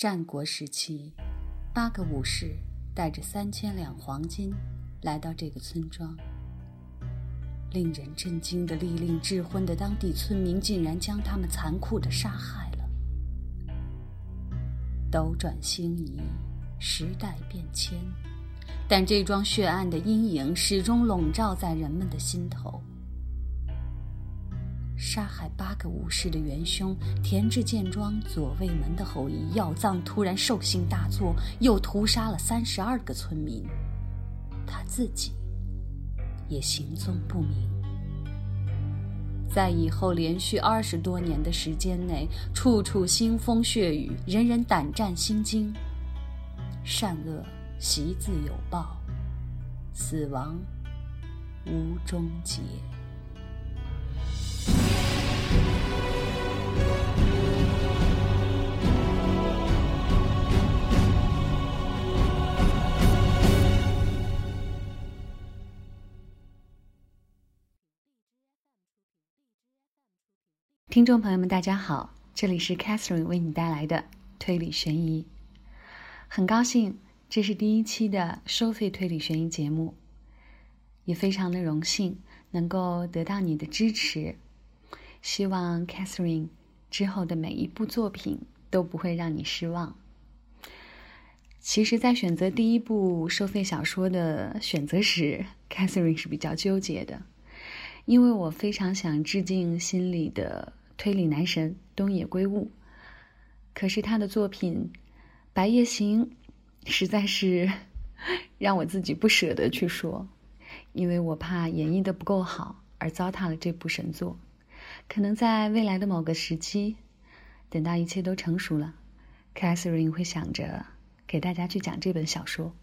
战国时期，八个武士带着三千两黄金来到这个村庄。令人震惊的利令智昏的当地村民竟然将他们残酷的杀害了。斗转星移，时代变迁，但这桩血案的阴影始终笼罩在人们的心头。杀害八个武士的元凶田志健庄左卫门的后裔药藏突然兽性大作，又屠杀了三十二个村民，他自己也行踪不明。在以后连续二十多年的时间内，处处腥风血雨，人人胆战心惊，善恶习自有报，死亡无终结。听众朋友们，大家好，这里是 Catherine 为你带来的推理悬疑。很高兴这是第一期的收费推理悬疑节目，也非常的荣幸能够得到你的支持。希望 Catherine 之后的每一部作品都不会让你失望。其实，在选择第一部收费小说的选择时，Catherine 是比较纠结的，因为我非常想致敬心里的。推理男神东野圭吾，可是他的作品《白夜行》实在是 让我自己不舍得去说，因为我怕演绎的不够好而糟蹋了这部神作。可能在未来的某个时期，等到一切都成熟了，Catherine 会想着给大家去讲这本小说。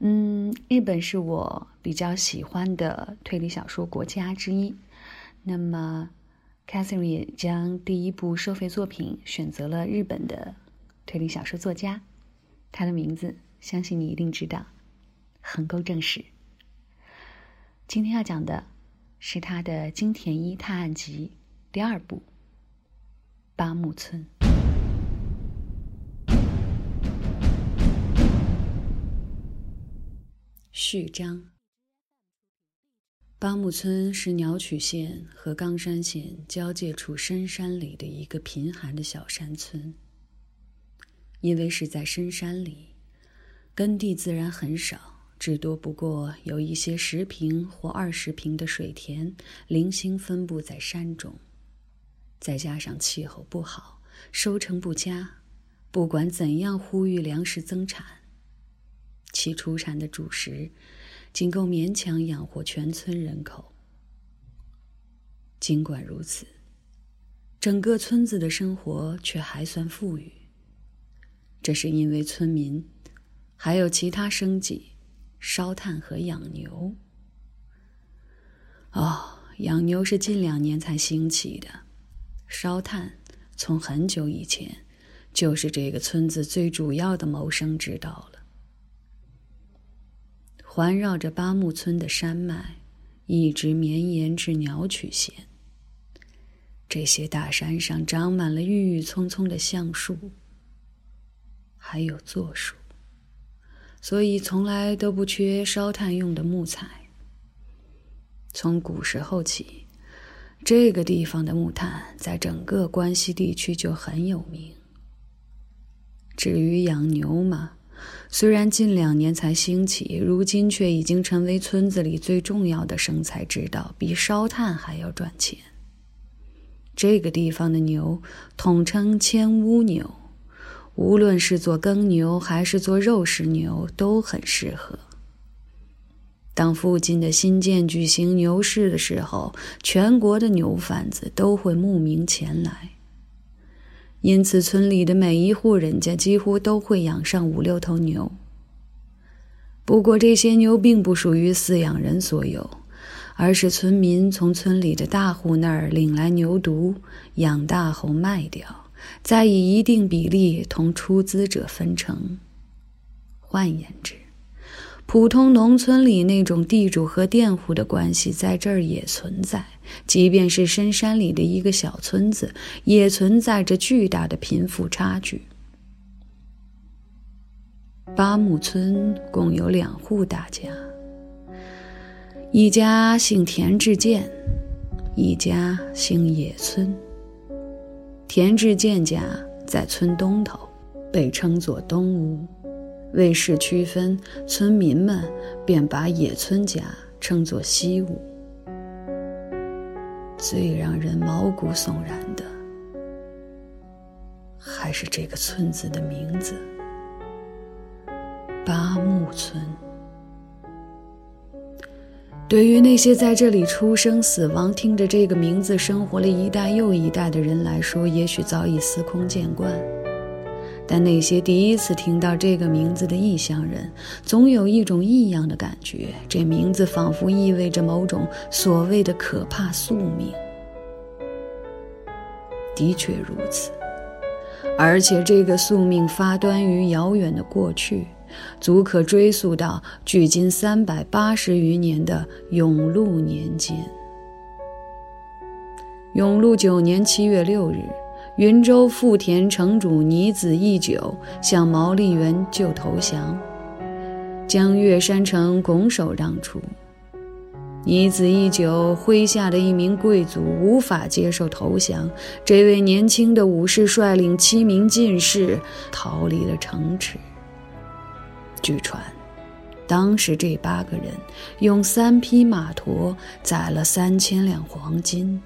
嗯，日本是我比较喜欢的推理小说国家之一，那么。Catherine 也将第一部收费作品选择了日本的推理小说作家，他的名字相信你一定知道，横沟正史。今天要讲的是他的金田一探案集第二部《八木村》序章。八木村是鸟取县和冈山县交界处深山里的一个贫寒的小山村。因为是在深山里，耕地自然很少，至多不过有一些十平或二十平的水田零星分布在山中。再加上气候不好，收成不佳，不管怎样呼吁粮食增产，其出产的主食。仅够勉强养活全村人口。尽管如此，整个村子的生活却还算富裕。这是因为村民还有其他生计，烧炭和养牛。哦，养牛是近两年才兴起的，烧炭从很久以前就是这个村子最主要的谋生之道了。环绕着八木村的山脉，一直绵延至鸟取县。这些大山上长满了郁郁葱葱的橡树，还有柞树，所以从来都不缺烧炭用的木材。从古时候起，这个地方的木炭在整个关西地区就很有名。至于养牛嘛，虽然近两年才兴起，如今却已经成为村子里最重要的生财之道，比烧炭还要赚钱。这个地方的牛统称千乌牛，无论是做耕牛还是做肉食牛都很适合。当附近的新建举行牛市的时候，全国的牛贩子都会慕名前来。因此，村里的每一户人家几乎都会养上五六头牛。不过，这些牛并不属于饲养人所有，而是村民从村里的大户那儿领来牛犊，养大后卖掉，再以一定比例同出资者分成。换言之，普通农村里那种地主和佃户的关系，在这儿也存在。即便是深山里的一个小村子，也存在着巨大的贫富差距。八木村共有两户大家，一家姓田志健，一家姓野村。田志健家在村东头，被称作东屋。为市区分，村民们便把野村家称作西屋。最让人毛骨悚然的，还是这个村子的名字——八木村。对于那些在这里出生、死亡、听着这个名字生活了一代又一代的人来说，也许早已司空见惯。但那些第一次听到这个名字的异乡人，总有一种异样的感觉。这名字仿佛意味着某种所谓的可怕宿命。的确如此，而且这个宿命发端于遥远的过去，足可追溯到距今三百八十余年的永禄年间。永禄九年七月六日。云州富田城主尼子义久向毛利元就投降，将月山城拱手让出。尼子义久麾下的一名贵族无法接受投降，这位年轻的武士率领七名进士逃离了城池。据传，当时这八个人用三匹马驮载了三千两黄金。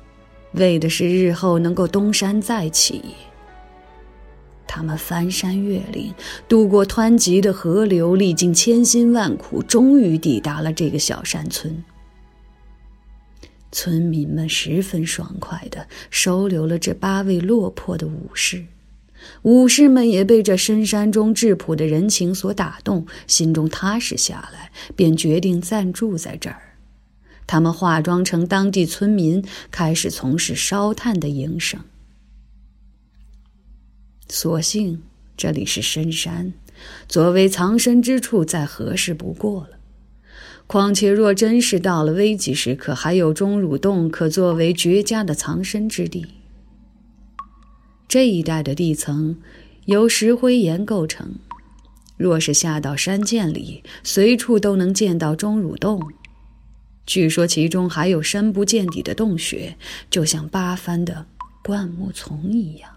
为的是日后能够东山再起。他们翻山越岭，渡过湍急的河流，历经千辛万苦，终于抵达了这个小山村。村民们十分爽快地收留了这八位落魄的武士，武士们也被这深山中质朴的人情所打动，心中踏实下来，便决定暂住在这儿。他们化妆成当地村民，开始从事烧炭的营生。所幸这里是深山，作为藏身之处再合适不过了。况且若真是到了危急时刻，还有钟乳洞可作为绝佳的藏身之地。这一带的地层由石灰岩构成，若是下到山涧里，随处都能见到钟乳洞。据说其中还有深不见底的洞穴，就像八番的灌木丛一样。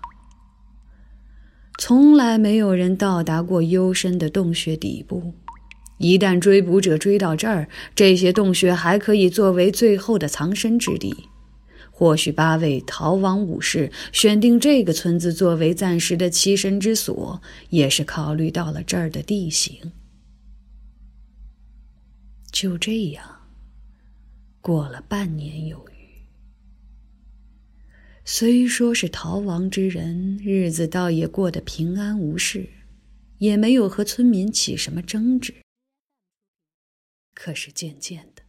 从来没有人到达过幽深的洞穴底部。一旦追捕者追到这儿，这些洞穴还可以作为最后的藏身之地。或许八位逃亡武士选定这个村子作为暂时的栖身之所，也是考虑到了这儿的地形。就这样。过了半年有余，虽说是逃亡之人，日子倒也过得平安无事，也没有和村民起什么争执。可是渐渐的，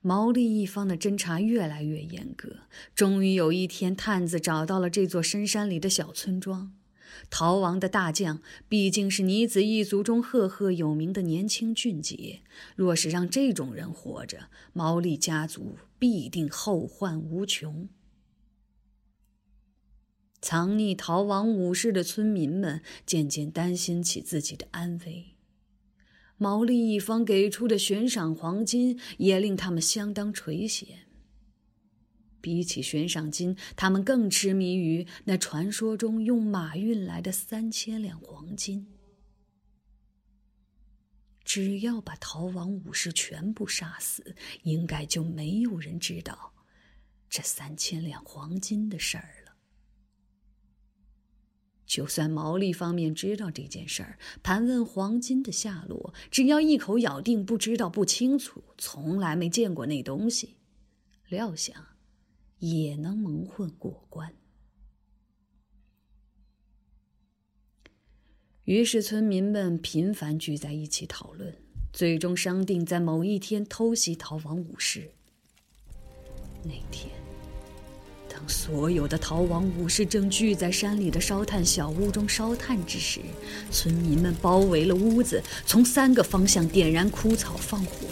毛利一方的侦查越来越严格，终于有一天，探子找到了这座深山里的小村庄。逃亡的大将毕竟是尼子一族中赫赫有名的年轻俊杰，若是让这种人活着，毛利家族必定后患无穷。藏匿逃亡武士的村民们渐渐担心起自己的安危，毛利一方给出的悬赏黄金也令他们相当垂涎。比起悬赏金，他们更痴迷于那传说中用马运来的三千两黄金。只要把逃亡武士全部杀死，应该就没有人知道这三千两黄金的事儿了。就算毛利方面知道这件事儿，盘问黄金的下落，只要一口咬定不知道、不清楚，从来没见过那东西，料想。也能蒙混过关。于是，村民们频繁聚在一起讨论，最终商定在某一天偷袭逃亡武士。那天，当所有的逃亡武士正聚在山里的烧炭小屋中烧炭之时，村民们包围了屋子，从三个方向点燃枯草放火，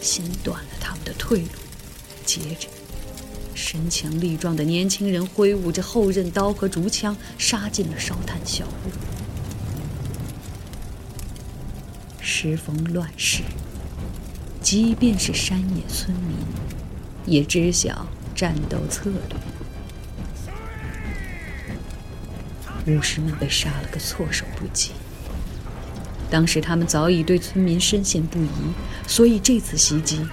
先断了他们的退路，接着。身强力壮的年轻人挥舞着后刃刀和竹枪，杀进了烧炭小屋。时逢乱世，即便是山野村民，也知晓战斗策略。武士们被杀了个措手不及。当时他们早已对村民深陷不疑，所以这次袭击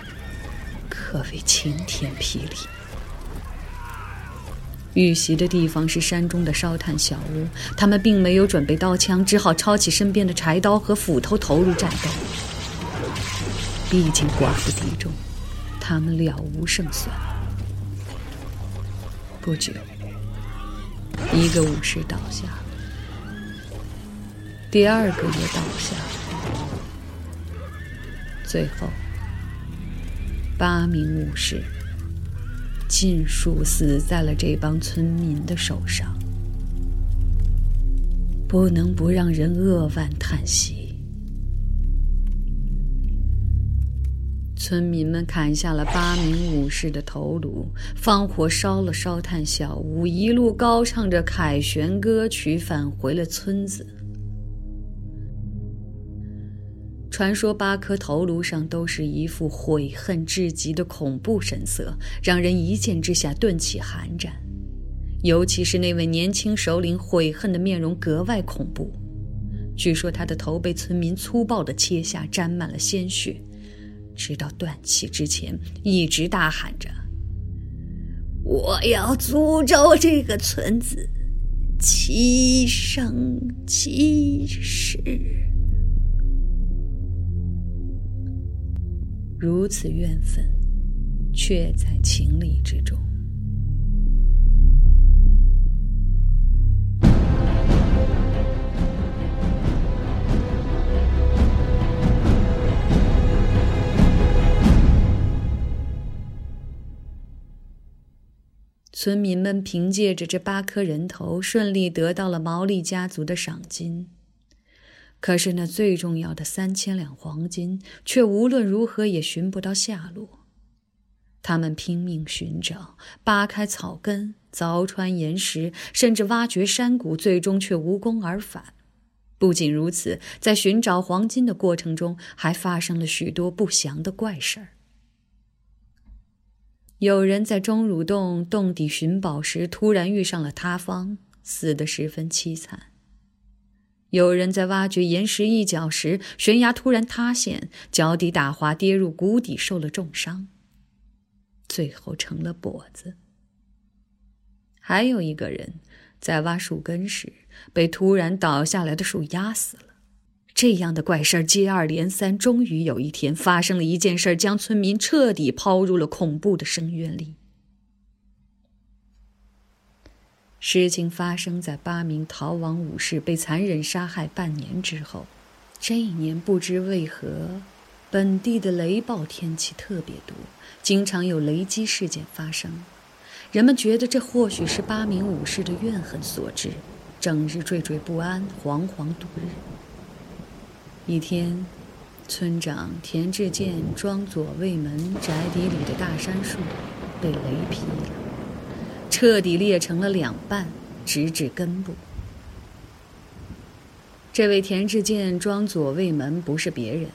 可谓晴天霹雳。遇袭的地方是山中的烧炭小屋，他们并没有准备刀枪，只好抄起身边的柴刀和斧头投入战斗。毕竟寡不敌众，他们了无胜算。不久。一个武士倒下，第二个也倒下，最后八名武士尽数死在了这帮村民的手上，不能不让人扼腕叹息。村民们砍下了八名武士的头颅，放火烧了烧炭小屋，一路高唱着凯旋歌曲返回了村子。传说八颗头颅上都是一副悔恨至极的恐怖神色，让人一见之下顿起寒战。尤其是那位年轻首领悔恨的面容格外恐怖。据说他的头被村民粗暴地切下，沾满了鲜血。直到断气之前，一直大喊着：“我要诅咒这个村子，七生七世。”如此怨愤，却在情理之中。村民们凭借着这八颗人头，顺利得到了毛利家族的赏金。可是那最重要的三千两黄金，却无论如何也寻不到下落。他们拼命寻找，扒开草根，凿穿岩石，甚至挖掘山谷，最终却无功而返。不仅如此，在寻找黄金的过程中，还发生了许多不祥的怪事儿。有人在钟乳洞洞底寻宝时，突然遇上了塌方，死得十分凄惨；有人在挖掘岩石一角时，悬崖突然塌陷，脚底打滑，跌入谷底，受了重伤，最后成了跛子；还有一个人在挖树根时，被突然倒下来的树压死了。这样的怪事儿接二连三，终于有一天发生了一件事，将村民彻底抛入了恐怖的深渊里。事情发生在八名逃亡武士被残忍杀害半年之后。这一年不知为何，本地的雷暴天气特别多，经常有雷击事件发生。人们觉得这或许是八名武士的怨恨所致，整日惴惴不安，惶惶度日。一天，村长田志健庄左卫门宅邸里的大杉树被雷劈了，彻底裂成了两半，直至根部。这位田志健庄左卫门不是别人，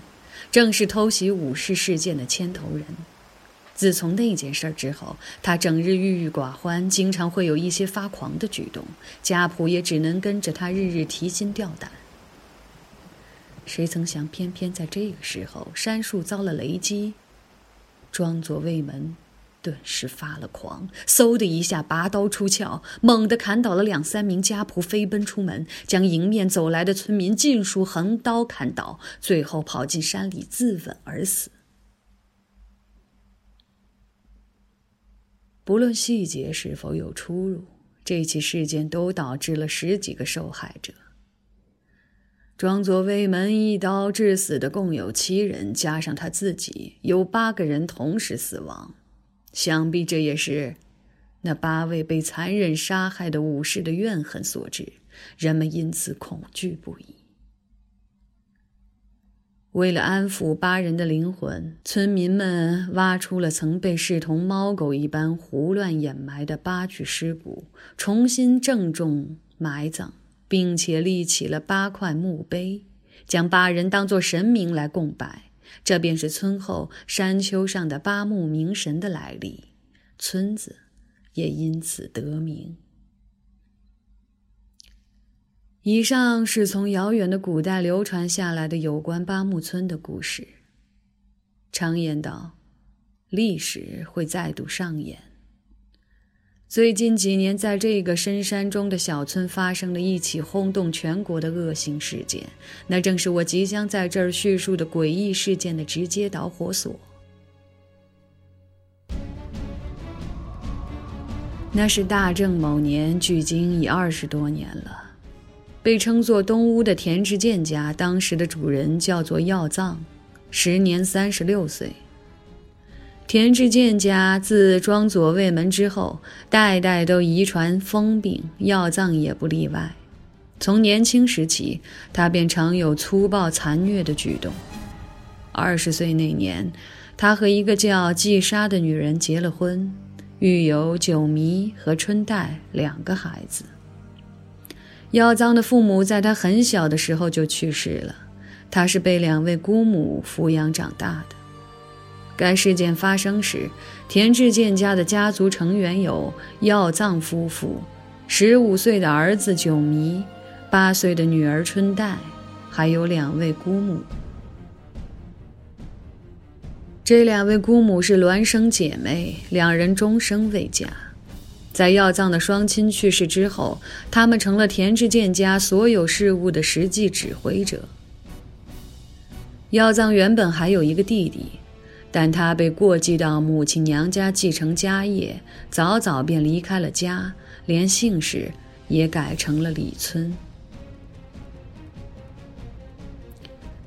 正是偷袭武士事件的牵头人。自从那件事之后，他整日郁郁寡欢，经常会有一些发狂的举动，家仆也只能跟着他日日提心吊胆。谁曾想，偏偏在这个时候，杉树遭了雷击，庄左卫门顿时发了狂，嗖的一下拔刀出鞘，猛地砍倒了两三名家仆，飞奔出门，将迎面走来的村民尽数横刀砍倒，最后跑进山里自刎而死。不论细节是否有出入，这起事件都导致了十几个受害者。庄左卫门一刀致死的共有七人，加上他自己，有八个人同时死亡。想必这也是那八位被残忍杀害的武士的怨恨所致，人们因此恐惧不已。为了安抚八人的灵魂，村民们挖出了曾被视同猫狗一般胡乱掩埋的八具尸骨，重新郑重埋葬。并且立起了八块墓碑，将八人当作神明来供拜，这便是村后山丘上的八木明神的来历，村子也因此得名。以上是从遥远的古代流传下来的有关八木村的故事。常言道，历史会再度上演。最近几年，在这个深山中的小村发生了一起轰动全国的恶性事件，那正是我即将在这儿叙述的诡异事件的直接导火索。那是大正某年，距今已二十多年了。被称作东屋的田志健家，当时的主人叫做药藏，时年三十六岁。田志健家自庄左卫门之后，代代都遗传疯病，药藏也不例外。从年轻时起，他便常有粗暴残虐的举动。二十岁那年，他和一个叫季莎的女人结了婚，育有九迷和春代两个孩子。药藏的父母在他很小的时候就去世了，他是被两位姑母抚养长大的。该事件发生时，田志健家的家族成员有药藏夫妇、十五岁的儿子九迷、八岁的女儿春代，还有两位姑母。这两位姑母是孪生姐妹，两人终生未嫁。在药藏的双亲去世之后，他们成了田志健家所有事务的实际指挥者。药藏原本还有一个弟弟。但他被过继到母亲娘家继承家业，早早便离开了家，连姓氏也改成了李村。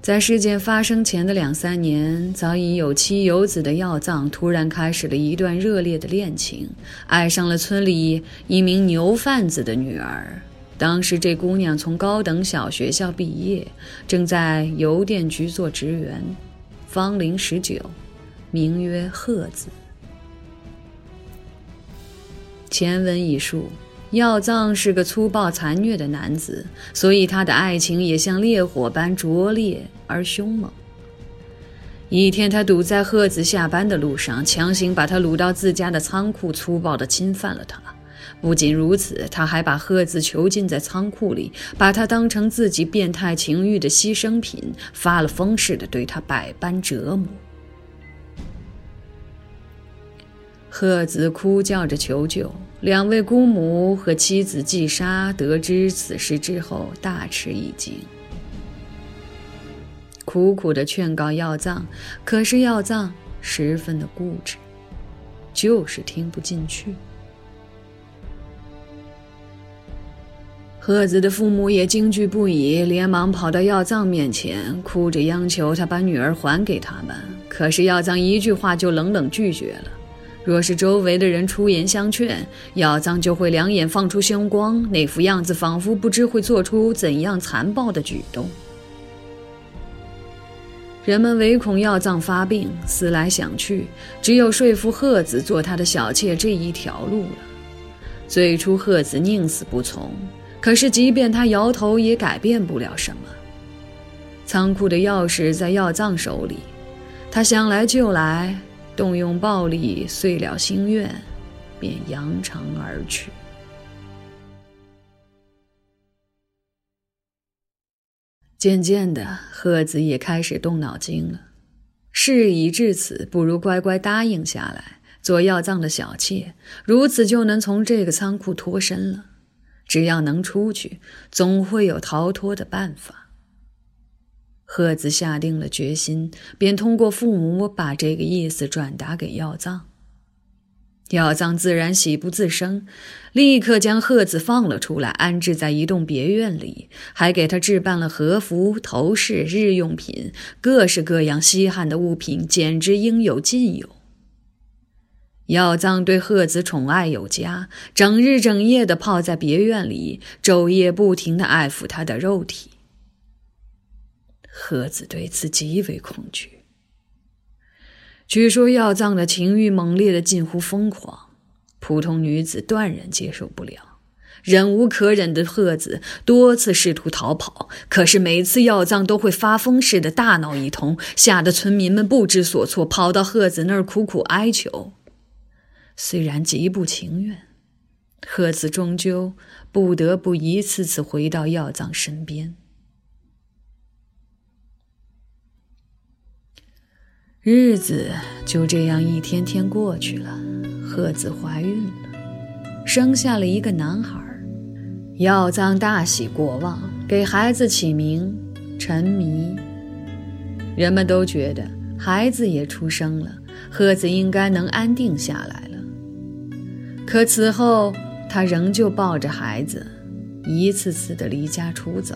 在事件发生前的两三年，早已有妻有子的药藏突然开始了一段热烈的恋情，爱上了村里一名牛贩子的女儿。当时这姑娘从高等小学校毕业，正在邮电局做职员，芳龄十九。名曰鹤子。前文已述，药藏是个粗暴残虐的男子，所以他的爱情也像烈火般灼烈而凶猛。一天，他堵在鹤子下班的路上，强行把他掳到自家的仓库，粗暴地侵犯了他。不仅如此，他还把鹤子囚禁在仓库里，把他当成自己变态情欲的牺牲品，发了疯似的对他百般折磨。贺子哭叫着求救，两位姑母和妻子季莎得知此事之后大吃一惊，苦苦的劝告药藏，可是药藏十分的固执，就是听不进去。贺子的父母也惊惧不已，连忙跑到药藏面前，哭着央求他把女儿还给他们。可是药藏一句话就冷冷拒绝了。若是周围的人出言相劝，药藏就会两眼放出凶光，那副样子仿佛不知会做出怎样残暴的举动。人们唯恐药藏发病，思来想去，只有说服鹤子做他的小妾这一条路了。最初，鹤子宁死不从，可是即便他摇头，也改变不了什么。仓库的钥匙在药藏手里，他想来就来。动用暴力遂了心愿，便扬长而去。渐渐的，鹤子也开始动脑筋了。事已至此，不如乖乖答应下来，做药藏的小妾，如此就能从这个仓库脱身了。只要能出去，总会有逃脱的办法。鹤子下定了决心，便通过父母把这个意思转达给药藏。药藏自然喜不自胜，立刻将鹤子放了出来，安置在一栋别院里，还给他置办了和服、头饰、日用品，各式各样稀罕的物品，简直应有尽有。药藏对鹤子宠爱有加，整日整夜地泡在别院里，昼夜不停地爱抚他的肉体。鹤子对此极为恐惧。据说药藏的情欲猛烈的近乎疯狂，普通女子断然接受不了。忍无可忍的鹤子多次试图逃跑，可是每次药藏都会发疯似的大闹一通，吓得村民们不知所措，跑到鹤子那儿苦苦哀求。虽然极不情愿，鹤子终究不得不一次次回到药藏身边。日子就这样一天天过去了，鹤子怀孕了，生下了一个男孩。药藏大喜过望，给孩子起名陈迷。人们都觉得孩子也出生了，鹤子应该能安定下来了。可此后，他仍旧抱着孩子，一次次的离家出走。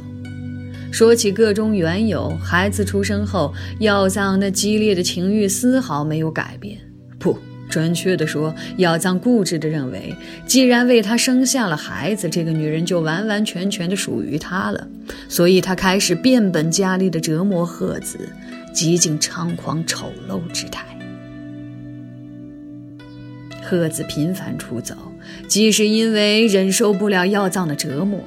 说起个中缘由，孩子出生后，药藏那激烈的情欲丝毫没有改变。不。准确的说，药藏固执地认为，既然为他生下了孩子，这个女人就完完全全的属于他了。所以，他开始变本加厉的折磨鹤子，极尽猖狂丑陋之态。鹤子频繁出走，既是因为忍受不了药藏的折磨，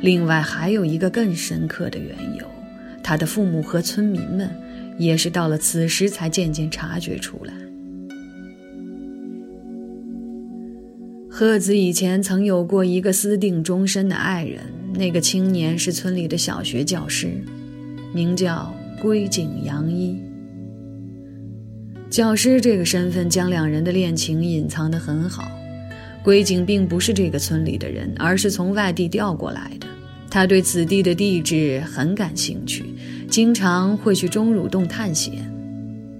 另外还有一个更深刻的缘由：他的父母和村民们也是到了此时才渐渐察觉出来。鹤子以前曾有过一个私定终身的爱人，那个青年是村里的小学教师，名叫龟井洋一。教师这个身份将两人的恋情隐藏得很好。龟井并不是这个村里的人，而是从外地调过来的。他对此地的地质很感兴趣，经常会去钟乳洞探险。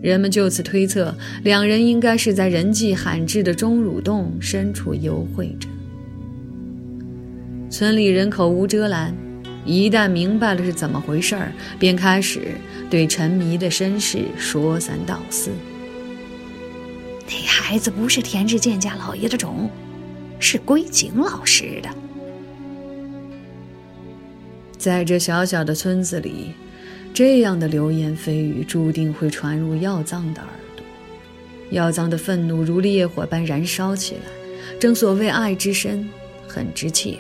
人们就此推测，两人应该是在人迹罕至的钟乳洞深处幽会着。村里人口无遮拦，一旦明白了是怎么回事儿，便开始对陈迷的身世说三道四。那孩子不是田志健家老爷的种，是归井老师的。在这小小的村子里。这样的流言蜚语注定会传入药藏的耳朵，药藏的愤怒如烈火般燃烧起来。正所谓爱之深，恨之切。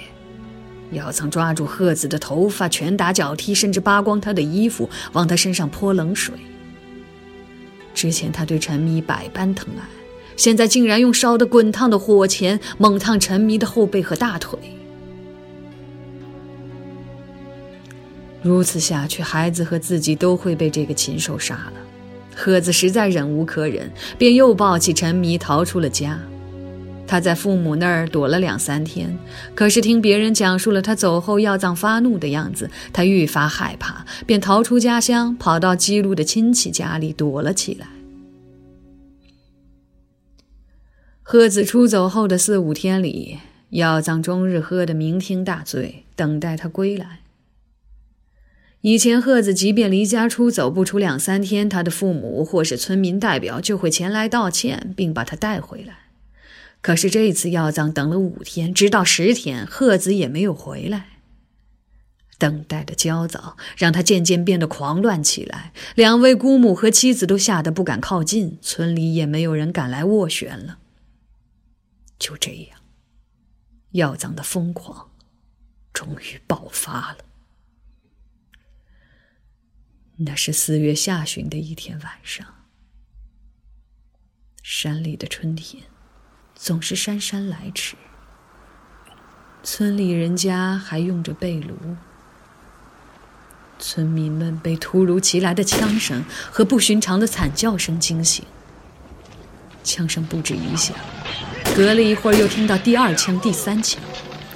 药藏抓住鹤子的头发，拳打脚踢，甚至扒光他的衣服，往他身上泼冷水。之前他对陈迷百般疼爱，现在竟然用烧得滚烫的火钳猛烫陈迷的后背和大腿。如此下去，孩子和自己都会被这个禽兽杀了。鹤子实在忍无可忍，便又抱起陈迷逃出了家。他在父母那儿躲了两三天，可是听别人讲述了他走后药藏发怒的样子，他愈发害怕，便逃出家乡，跑到基路的亲戚家里躲了起来。鹤子出走后的四五天里，药藏终日喝得酩酊大醉，等待他归来。以前，鹤子即便离家出走不出两三天，他的父母或是村民代表就会前来道歉，并把他带回来。可是这次药藏等了五天，直到十天，鹤子也没有回来。等待的焦躁让他渐渐变得狂乱起来，两位姑母和妻子都吓得不敢靠近，村里也没有人敢来斡旋了。就这样，药藏的疯狂终于爆发了。那是四月下旬的一天晚上，山里的春天总是姗姗来迟。村里人家还用着被炉，村民们被突如其来的枪声和不寻常的惨叫声惊醒。枪声不止一响，隔了一会儿又听到第二枪、第三枪，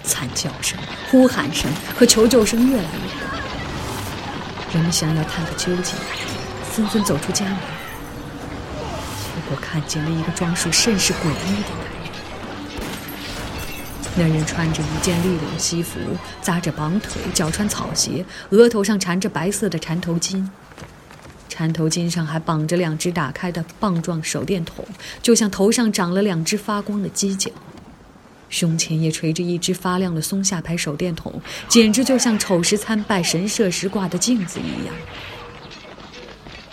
惨叫声、呼喊声和求救声越来越。人们想要探个究竟，纷纷走出家门，结果看见了一个装束甚是诡异的男人。那人穿着一件立领西服，扎着绑腿，脚穿草鞋，额头上缠着白色的缠头巾，缠头巾上还绑着两只打开的棒状手电筒，就像头上长了两只发光的犄角。胸前也垂着一只发亮的松下牌手电筒，简直就像丑时参拜神社时挂的镜子一样。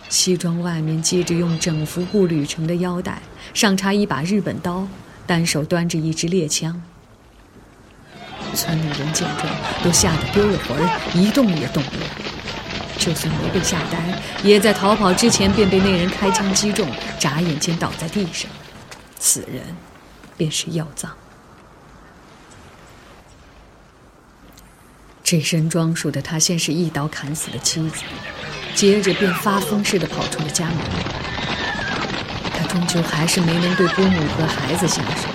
西装外面系着用整幅布捋成的腰带，上插一把日本刀，单手端着一支猎枪。村里人见状，都吓得丢了魂儿，一动也动不了。就算没被吓呆，也在逃跑之前便被那人开枪击中，眨眼间倒在地上。此人便是药藏。这身装束的他，先是一刀砍死了妻子，接着便发疯似的跑出了家门。他终究还是没能对姑母和孩子下手，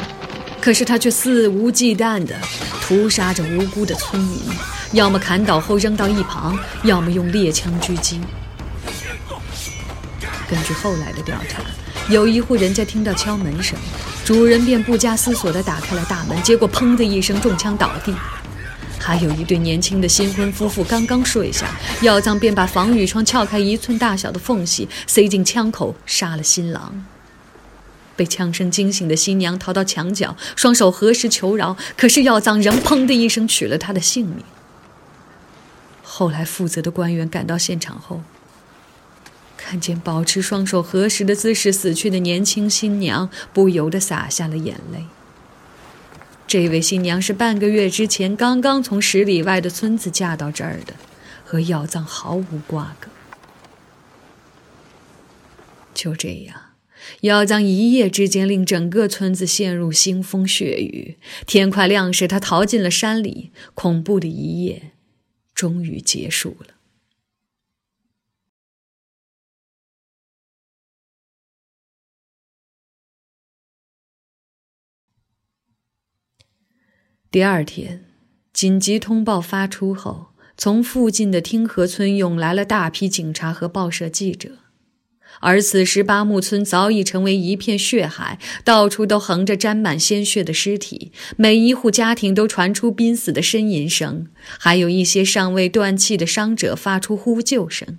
可是他却肆无忌惮的屠杀着无辜的村民，要么砍倒后扔到一旁，要么用猎枪狙击。根据后来的调查，有一户人家听到敲门声，主人便不加思索地打开了大门，结果砰的一声中枪倒地。还有一对年轻的新婚夫妇刚刚睡下，药藏便把防雨窗撬开一寸大小的缝隙，塞进枪口，杀了新郎。被枪声惊醒的新娘逃到墙角，双手合十求饶，可是药藏仍砰的一声取了她的性命。后来负责的官员赶到现场后，看见保持双手合十的姿势死去的年轻新娘，不由得洒下了眼泪。这位新娘是半个月之前刚刚从十里外的村子嫁到这儿的，和药藏毫无瓜葛。就这样，药藏一夜之间令整个村子陷入腥风血雨。天快亮时，他逃进了山里，恐怖的一夜终于结束了。第二天，紧急通报发出后，从附近的汀河村涌来了大批警察和报社记者。而此时，八木村早已成为一片血海，到处都横着沾满鲜血的尸体，每一户家庭都传出濒死的呻吟声，还有一些尚未断气的伤者发出呼救声。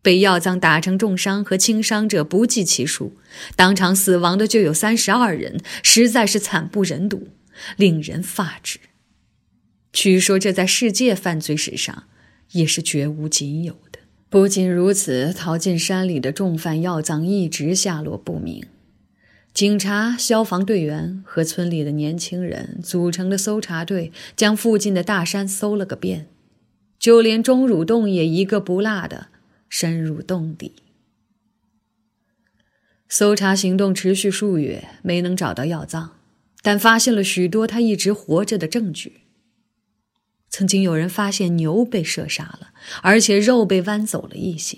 被药藏打成重伤和轻伤者不计其数，当场死亡的就有三十二人，实在是惨不忍睹。令人发指。据说这在世界犯罪史上也是绝无仅有的。不仅如此，逃进山里的重犯药藏一直下落不明。警察、消防队员和村里的年轻人组成的搜查队将附近的大山搜了个遍，就连钟乳洞也一个不落的深入洞底。搜查行动持续数月，没能找到药藏。但发现了许多他一直活着的证据。曾经有人发现牛被射杀了，而且肉被剜走了一些。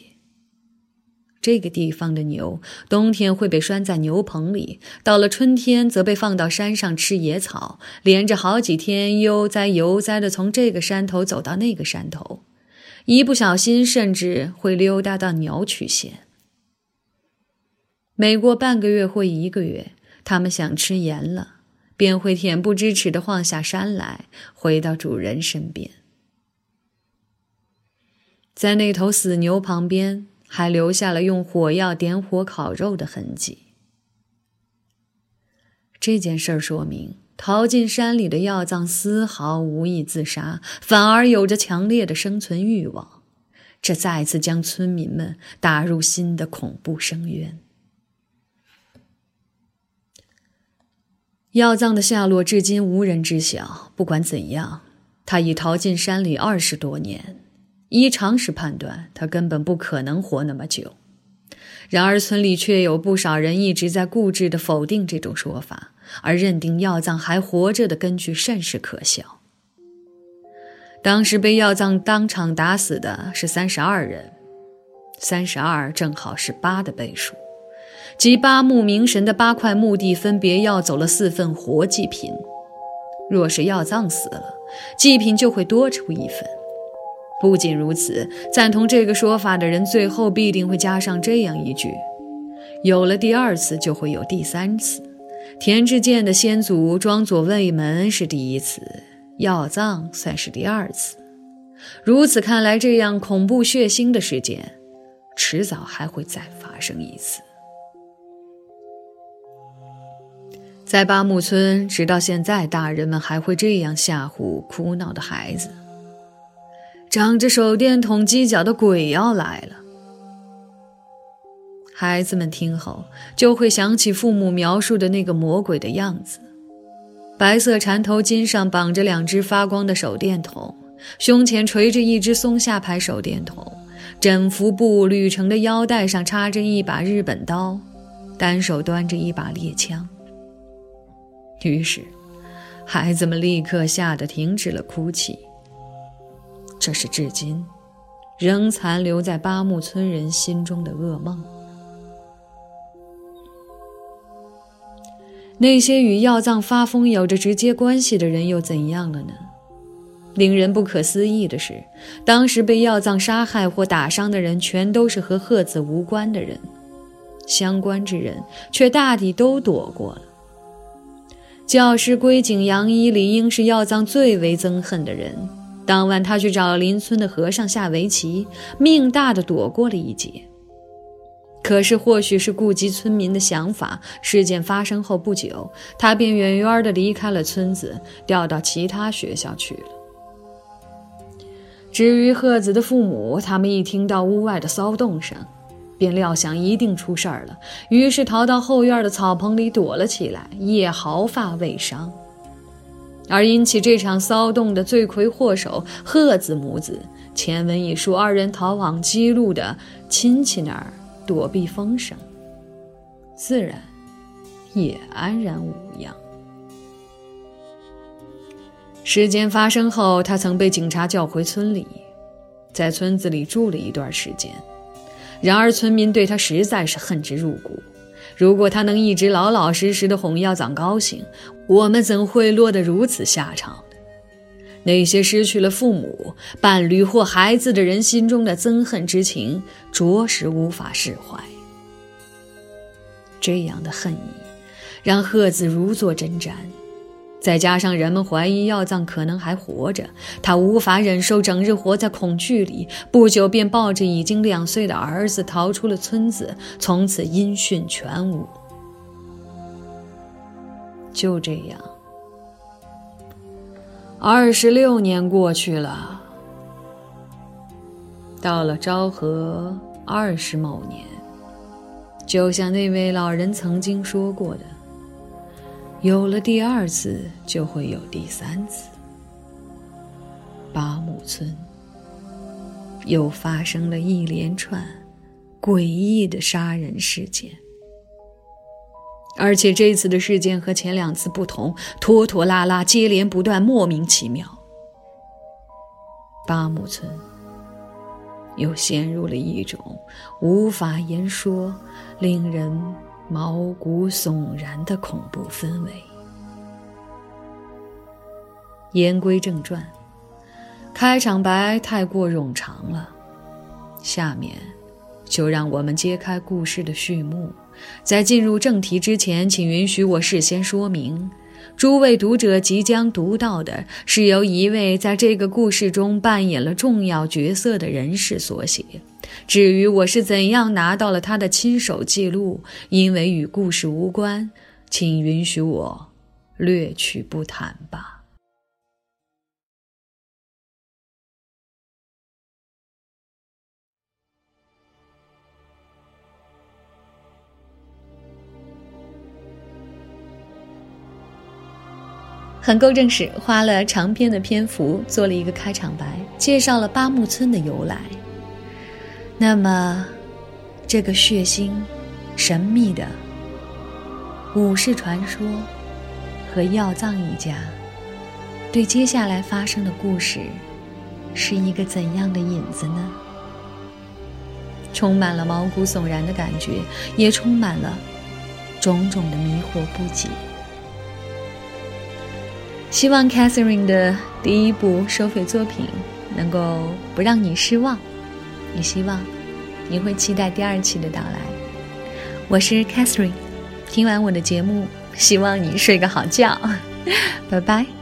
这个地方的牛冬天会被拴在牛棚里，到了春天则被放到山上吃野草，连着好几天悠哉悠哉的从这个山头走到那个山头，一不小心甚至会溜达到鸟曲县。每过半个月或一个月，他们想吃盐了。便会恬不知耻的晃下山来，回到主人身边。在那头死牛旁边，还留下了用火药点火烤肉的痕迹。这件事儿说明，逃进山里的药藏丝毫无意自杀，反而有着强烈的生存欲望。这再次将村民们打入新的恐怖深渊。药藏的下落至今无人知晓。不管怎样，他已逃进山里二十多年，依常识判断，他根本不可能活那么久。然而，村里却有不少人一直在固执地否定这种说法，而认定药藏还活着的根据甚是可笑。当时被药藏当场打死的是三十二人，三十二正好是八的倍数。即八木明神的八块墓地分别要走了四份活祭品，若是要葬死了，祭品就会多出一份。不仅如此，赞同这个说法的人最后必定会加上这样一句：有了第二次，就会有第三次。田志健的先祖庄左卫门是第一次，要葬算是第二次。如此看来，这样恐怖血腥的事件，迟早还会再发生一次。在八木村，直到现在，大人们还会这样吓唬哭闹的孩子：“长着手电筒犄角的鬼要来了。”孩子们听后，就会想起父母描述的那个魔鬼的样子。白色缠头巾上绑着两只发光的手电筒，胸前垂着一只松下牌手电筒，整幅布捋成的腰带上插着一把日本刀，单手端着一把猎枪。于是，孩子们立刻吓得停止了哭泣。这是至今仍残留在八木村人心中的噩梦。那些与药藏发疯有着直接关系的人又怎样了呢？令人不可思议的是，当时被药藏杀害或打伤的人全都是和鹤子无关的人，相关之人却大抵都躲过了。教师龟井洋一理应是药藏最为憎恨的人。当晚，他去找邻村的和尚下围棋，命大的躲过了一劫。可是，或许是顾及村民的想法，事件发生后不久，他便远远地离开了村子，调到其他学校去了。至于鹤子的父母，他们一听到屋外的骚动声，便料想一定出事儿了，于是逃到后院的草棚里躲了起来，也毫发未伤。而引起这场骚动的罪魁祸首贺子母子，前文已述二人逃往基路的亲戚那儿。躲避风声，自然也安然无恙。事件发生后，他曾被警察叫回村里，在村子里住了一段时间。然而，村民对他实在是恨之入骨。如果他能一直老老实实的哄耀长高兴，我们怎会落得如此下场呢？那些失去了父母、伴侣或孩子的人心中的憎恨之情，着实无法释怀。这样的恨意，让鹤子如坐针毡。再加上人们怀疑药藏可能还活着，他无法忍受整日活在恐惧里，不久便抱着已经两岁的儿子逃出了村子，从此音讯全无。就这样。二十六年过去了，到了昭和二十某年，就像那位老人曾经说过的：“有了第二次，就会有第三次。”八木村又发生了一连串诡异的杀人事件。而且这次的事件和前两次不同，拖拖拉拉、接连不断、莫名其妙。八木村又陷入了一种无法言说、令人毛骨悚然的恐怖氛围。言归正传，开场白太过冗长了，下面就让我们揭开故事的序幕。在进入正题之前，请允许我事先说明：诸位读者即将读到的是由一位在这个故事中扮演了重要角色的人士所写。至于我是怎样拿到了他的亲手记录，因为与故事无关，请允许我略去不谈吧。很够正史，花了长篇的篇幅做了一个开场白，介绍了八木村的由来。那么，这个血腥、神秘的武士传说和药藏一家，对接下来发生的故事是一个怎样的引子呢？充满了毛骨悚然的感觉，也充满了种种的迷惑不解。希望 Catherine 的第一部收费作品能够不让你失望，也希望你会期待第二期的到来。我是 Catherine，听完我的节目，希望你睡个好觉，拜拜。